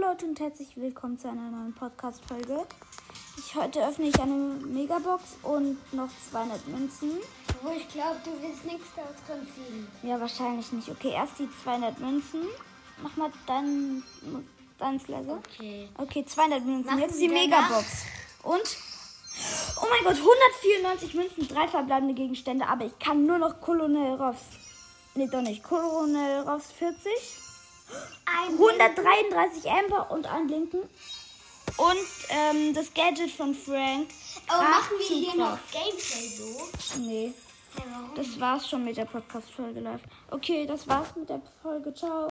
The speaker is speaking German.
Leute und herzlich willkommen zu einer neuen Podcast-Folge. Ich, heute öffne ich eine Megabox und noch 200 Münzen. Wo ich glaube, du willst nichts daraus ziehen. Ja, wahrscheinlich nicht. Okay, erst die 200 Münzen. Mach mal dein, dein. Okay. Okay, 200 Münzen. Machen Jetzt die Megabox. Und? Oh mein Gott, 194 Münzen, drei verbleibende Gegenstände, aber ich kann nur noch Colonel Ross. Nee, doch nicht. Colonel Ross 40. Ein 133 Amber und einen Linken. Und ähm, das Gadget von Frank. Oh, machen wir hier noch Gameplay so? Nee, Ja, warum? das war's schon mit der Podcast-Folge live. Okay, das war's mit der Folge. Ciao.